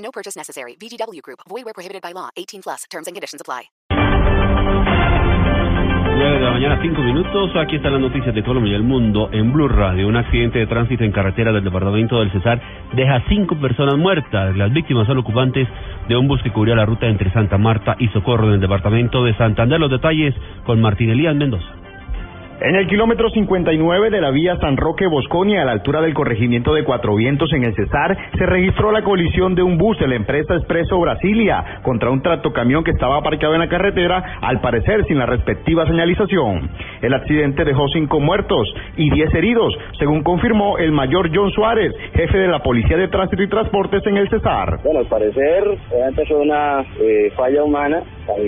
No purchase necessary. VGW Group. Void where prohibited by law. 18 plus. Terms and conditions apply. 9 de la mañana, 5 minutos. Aquí están las noticias de Colombia y el mundo en Blue Radio. Un accidente de tránsito en carretera del departamento del Cesar deja cinco personas muertas. Las víctimas son ocupantes de un bus que cubría la ruta entre Santa Marta y Socorro en el departamento de Santander. Los detalles con Martín Elías Mendoza. En el kilómetro 59 de la vía San Roque Bosconia, a la altura del corregimiento de Cuatro Vientos en el Cesar, se registró la colisión de un bus de la empresa Expreso Brasilia contra un tractocamión que estaba aparcado en la carretera, al parecer sin la respectiva señalización. El accidente dejó cinco muertos y diez heridos, según confirmó el mayor John Suárez, jefe de la Policía de Tránsito y Transportes en el Cesar. Bueno, al parecer, empezó una eh, falla humana.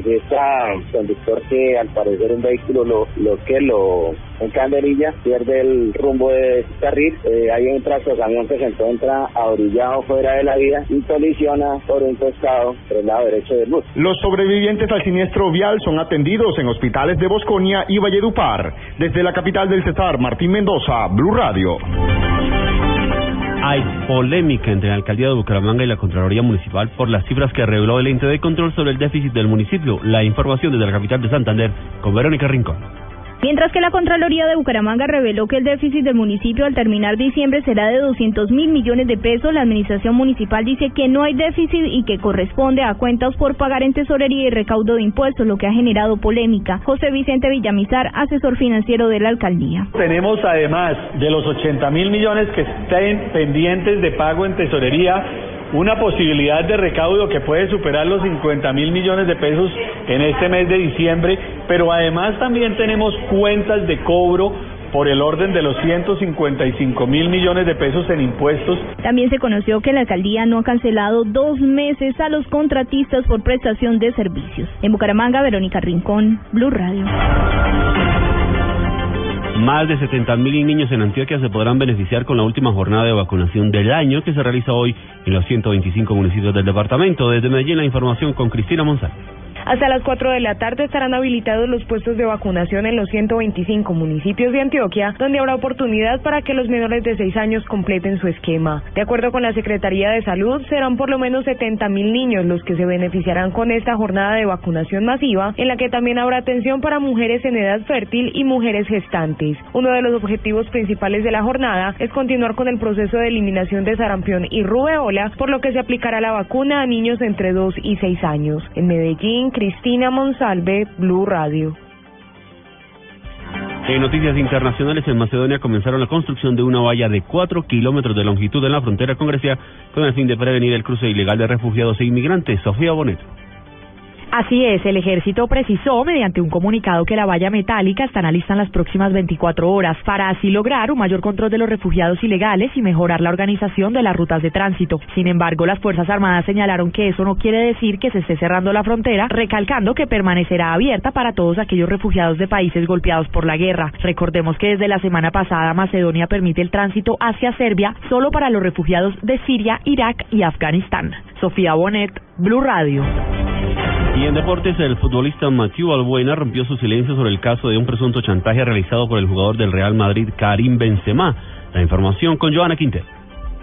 Está conductor que al parecer un vehículo lo, lo que lo en Canderilla, pierde el rumbo de carril, eh, hay un camión que se encuentra ahorillado fuera de la vía y colisiona por un costado por el lado derecho del bus. Los sobrevivientes al siniestro vial son atendidos en hospitales de Bosconia y Valledupar. Desde la capital del Cesar, Martín Mendoza, Blue Radio. Hay polémica entre la alcaldía de Bucaramanga y la Contraloría Municipal por las cifras que reveló el ente de control sobre el déficit del municipio. La información desde la capital de Santander con Verónica Rincón. Mientras que la Contraloría de Bucaramanga reveló que el déficit del municipio al terminar diciembre será de 200 mil millones de pesos, la administración municipal dice que no hay déficit y que corresponde a cuentas por pagar en tesorería y recaudo de impuestos, lo que ha generado polémica. José Vicente Villamizar, asesor financiero de la alcaldía. Tenemos además de los 80 mil millones que estén pendientes de pago en tesorería, una posibilidad de recaudo que puede superar los 50 mil millones de pesos en este mes de diciembre, pero además también tenemos cuentas de cobro por el orden de los 155 mil millones de pesos en impuestos. También se conoció que la alcaldía no ha cancelado dos meses a los contratistas por prestación de servicios. En Bucaramanga, Verónica Rincón, Blue Radio. Más de 70.000 niños en Antioquia se podrán beneficiar con la última jornada de vacunación del año que se realiza hoy en los 125 municipios del departamento. Desde Medellín la información con Cristina Monzal. Hasta las 4 de la tarde estarán habilitados los puestos de vacunación en los 125 municipios de Antioquia, donde habrá oportunidad para que los menores de 6 años completen su esquema. De acuerdo con la Secretaría de Salud, serán por lo menos 70 mil niños los que se beneficiarán con esta jornada de vacunación masiva, en la que también habrá atención para mujeres en edad fértil y mujeres gestantes. Uno de los objetivos principales de la jornada es continuar con el proceso de eliminación de sarampión y rubeola, por lo que se aplicará la vacuna a niños entre 2 y 6 años. En Medellín, Cristina Monsalve, Blue Radio. En noticias internacionales, en Macedonia comenzaron la construcción de una valla de cuatro kilómetros de longitud en la frontera con Grecia con el fin de prevenir el cruce ilegal de refugiados e inmigrantes. Sofía Bonet. Así es, el ejército precisó mediante un comunicado que la valla metálica estará lista en las próximas 24 horas para así lograr un mayor control de los refugiados ilegales y mejorar la organización de las rutas de tránsito. Sin embargo, las Fuerzas Armadas señalaron que eso no quiere decir que se esté cerrando la frontera, recalcando que permanecerá abierta para todos aquellos refugiados de países golpeados por la guerra. Recordemos que desde la semana pasada Macedonia permite el tránsito hacia Serbia solo para los refugiados de Siria, Irak y Afganistán. Sofía Bonet, Blue Radio. Y en deportes, el futbolista Mathieu Albuena rompió su silencio sobre el caso de un presunto chantaje realizado por el jugador del Real Madrid, Karim Benzema. La información con Joana Quintero.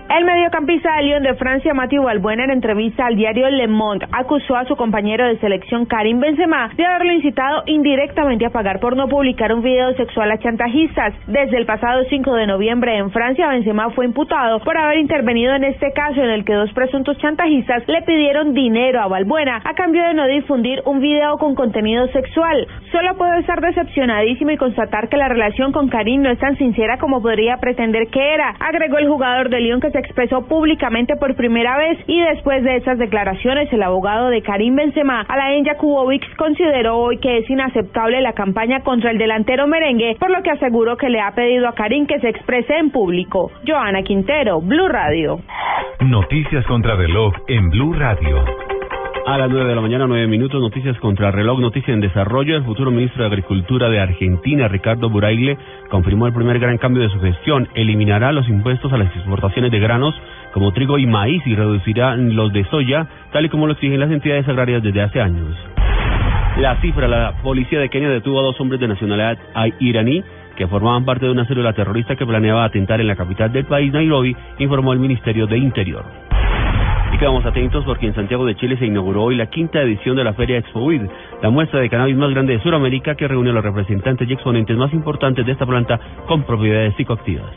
El mediocampista de Lyon de Francia, Mathieu Balbuena, en entrevista al diario Le Monde, acusó a su compañero de selección Karim Benzema de haberlo incitado indirectamente a pagar por no publicar un video sexual a chantajistas. Desde el pasado 5 de noviembre en Francia, Benzema fue imputado por haber intervenido en este caso en el que dos presuntos chantajistas le pidieron dinero a Balbuena a cambio de no difundir un video con contenido sexual. Solo puedo estar decepcionadísimo y constatar que la relación con Karim no es tan sincera como podría pretender que era, agregó el jugador de Lyon que se expresó públicamente por primera vez y después de esas declaraciones el abogado de Karim Benzema, Alain Jakubovic, consideró hoy que es inaceptable la campaña contra el delantero merengue, por lo que aseguró que le ha pedido a Karim que se exprese en público. Joana Quintero, Blue Radio. Noticias contra reloj en Blue Radio. A las 9 de la mañana, 9 minutos, noticias contra reloj, noticia en desarrollo. El futuro ministro de Agricultura de Argentina, Ricardo Buraile, confirmó el primer gran cambio de su gestión. Eliminará los impuestos a las exportaciones de granos como trigo y maíz y reducirá los de soya, tal y como lo exigen las entidades agrarias desde hace años. La cifra, la policía de Kenia detuvo a dos hombres de nacionalidad iraní que formaban parte de una célula terrorista que planeaba atentar en la capital del país, Nairobi, informó el Ministerio de Interior. Y quedamos atentos porque en Santiago de Chile se inauguró hoy la quinta edición de la Feria ExpoWid, la muestra de cannabis más grande de Sudamérica que reúne a los representantes y exponentes más importantes de esta planta con propiedades psicoactivas.